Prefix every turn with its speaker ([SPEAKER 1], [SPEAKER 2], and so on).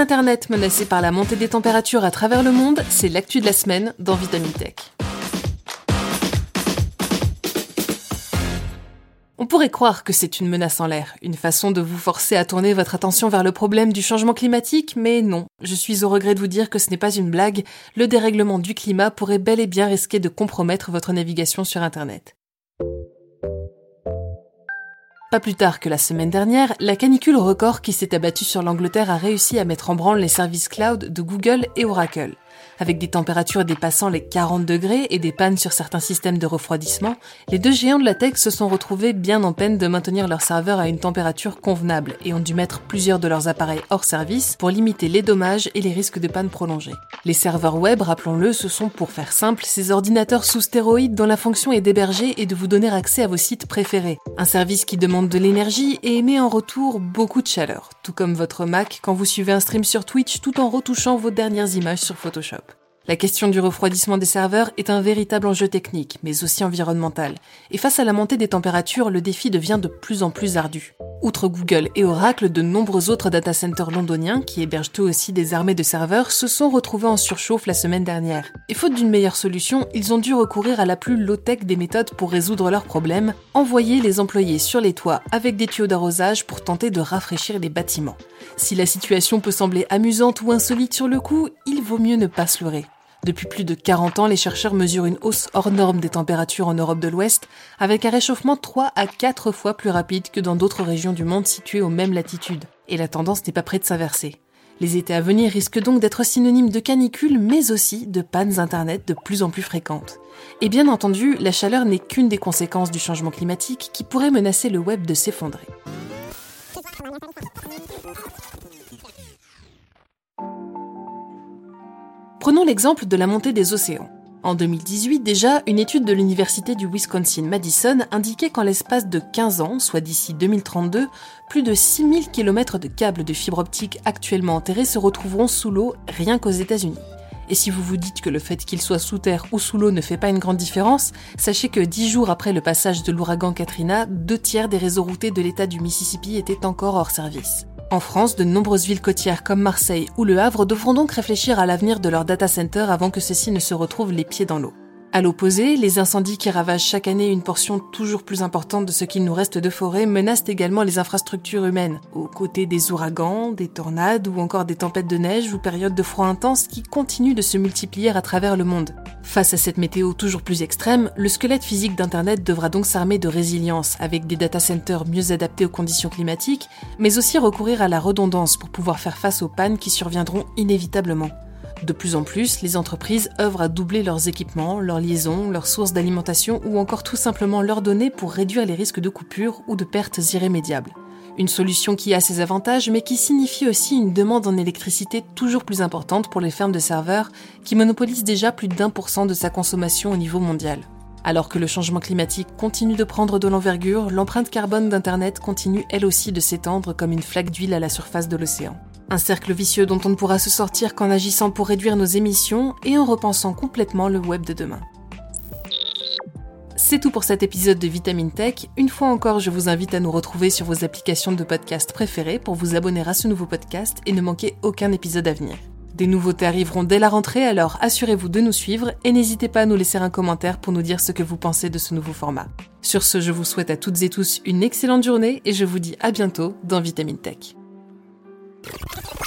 [SPEAKER 1] Internet menacé par la montée des températures à travers le monde, c'est l'actu de la semaine dans Vitamin Tech. On pourrait croire que c'est une menace en l'air, une façon de vous forcer à tourner votre attention vers le problème du changement climatique, mais non, je suis au regret de vous dire que ce n'est pas une blague, le dérèglement du climat pourrait bel et bien risquer de compromettre votre navigation sur Internet. Pas plus tard que la semaine dernière, la canicule record qui s'est abattue sur l'Angleterre a réussi à mettre en branle les services cloud de Google et Oracle. Avec des températures dépassant les 40 degrés et des pannes sur certains systèmes de refroidissement, les deux géants de la tech se sont retrouvés bien en peine de maintenir leurs serveurs à une température convenable et ont dû mettre plusieurs de leurs appareils hors service pour limiter les dommages et les risques de panne prolongées. Les serveurs web, rappelons-le, ce sont pour faire simple ces ordinateurs sous stéroïdes dont la fonction est d'héberger et de vous donner accès à vos sites préférés. Un service qui demande de l'énergie et émet en retour beaucoup de chaleur, tout comme votre Mac quand vous suivez un stream sur Twitch tout en retouchant vos dernières images sur Photoshop. La question du refroidissement des serveurs est un véritable enjeu technique, mais aussi environnemental. Et face à la montée des températures, le défi devient de plus en plus ardu. Outre Google et Oracle, de nombreux autres data centers londoniens, qui hébergent eux aussi des armées de serveurs, se sont retrouvés en surchauffe la semaine dernière. Et faute d'une meilleure solution, ils ont dû recourir à la plus low-tech des méthodes pour résoudre leurs problèmes, envoyer les employés sur les toits avec des tuyaux d'arrosage pour tenter de rafraîchir les bâtiments. Si la situation peut sembler amusante ou insolite sur le coup, il vaut mieux ne pas se leurrer. Depuis plus de 40 ans, les chercheurs mesurent une hausse hors norme des températures en Europe de l'Ouest, avec un réchauffement 3 à 4 fois plus rapide que dans d'autres régions du monde situées aux mêmes latitudes. Et la tendance n'est pas près de s'inverser. Les étés à venir risquent donc d'être synonymes de canicule, mais aussi de pannes Internet de plus en plus fréquentes. Et bien entendu, la chaleur n'est qu'une des conséquences du changement climatique qui pourrait menacer le web de s'effondrer. Prenons l'exemple de la montée des océans. En 2018 déjà, une étude de l'université du Wisconsin-Madison indiquait qu'en l'espace de 15 ans, soit d'ici 2032, plus de 6000 km de câbles de fibre optique actuellement enterrés se retrouveront sous l'eau rien qu'aux États-Unis. Et si vous vous dites que le fait qu'ils soient sous terre ou sous l'eau ne fait pas une grande différence, sachez que dix jours après le passage de l'ouragan Katrina, deux tiers des réseaux routés de l'État du Mississippi étaient encore hors service. En France, de nombreuses villes côtières comme Marseille ou Le Havre devront donc réfléchir à l'avenir de leurs data centers avant que ceux-ci ne se retrouvent les pieds dans l'eau. À l'opposé, les incendies qui ravagent chaque année une portion toujours plus importante de ce qu'il nous reste de forêt menacent également les infrastructures humaines, aux côtés des ouragans, des tornades ou encore des tempêtes de neige ou périodes de froid intense qui continuent de se multiplier à travers le monde. Face à cette météo toujours plus extrême, le squelette physique d'Internet devra donc s'armer de résilience avec des data centers mieux adaptés aux conditions climatiques, mais aussi recourir à la redondance pour pouvoir faire face aux pannes qui surviendront inévitablement. De plus en plus, les entreprises œuvrent à doubler leurs équipements, leurs liaisons, leurs sources d'alimentation ou encore tout simplement leurs données pour réduire les risques de coupures ou de pertes irrémédiables. Une solution qui a ses avantages mais qui signifie aussi une demande en électricité toujours plus importante pour les fermes de serveurs qui monopolisent déjà plus d'un pour cent de sa consommation au niveau mondial. Alors que le changement climatique continue de prendre de l'envergure, l'empreinte carbone d'Internet continue elle aussi de s'étendre comme une flaque d'huile à la surface de l'océan. Un cercle vicieux dont on ne pourra se sortir qu'en agissant pour réduire nos émissions et en repensant complètement le web de demain. C'est tout pour cet épisode de Vitamine Tech. Une fois encore, je vous invite à nous retrouver sur vos applications de podcast préférées pour vous abonner à ce nouveau podcast et ne manquer aucun épisode à venir. Des nouveautés arriveront dès la rentrée, alors assurez-vous de nous suivre et n'hésitez pas à nous laisser un commentaire pour nous dire ce que vous pensez de ce nouveau format. Sur ce, je vous souhaite à toutes et tous une excellente journée et je vous dis à bientôt dans Vitamine Tech. you